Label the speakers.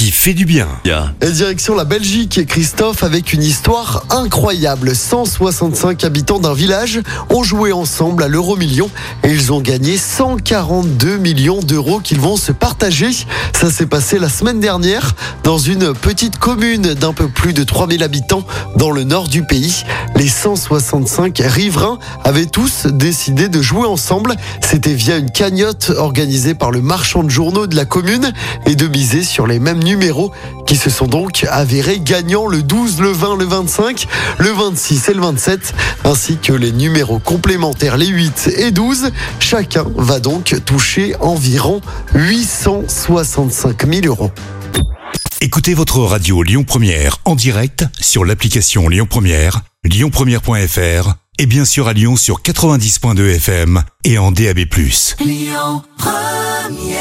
Speaker 1: qui fait du bien.
Speaker 2: Et direction la Belgique, Christophe, avec une histoire incroyable. 165 habitants d'un village ont joué ensemble à l'euro million et ils ont gagné 142 millions d'euros qu'ils vont se partager. Ça s'est passé la semaine dernière dans une petite commune d'un peu plus de 3000 habitants dans le nord du pays. Les 165 riverains avaient tous décidé de jouer ensemble. C'était via une cagnotte organisée par le marchand de journaux de la commune et de miser sur les mêmes numéros qui se sont donc avérés gagnants le 12, le 20, le 25, le 26 et le 27, ainsi que les numéros complémentaires les 8 et 12. Chacun va donc toucher environ 865 000 euros.
Speaker 1: Écoutez votre radio Lyon Première en direct sur l'application Lyon Première, lyonpremière.fr et bien sûr à Lyon sur 90.2 FM et en DAB+.
Speaker 3: Lyon Première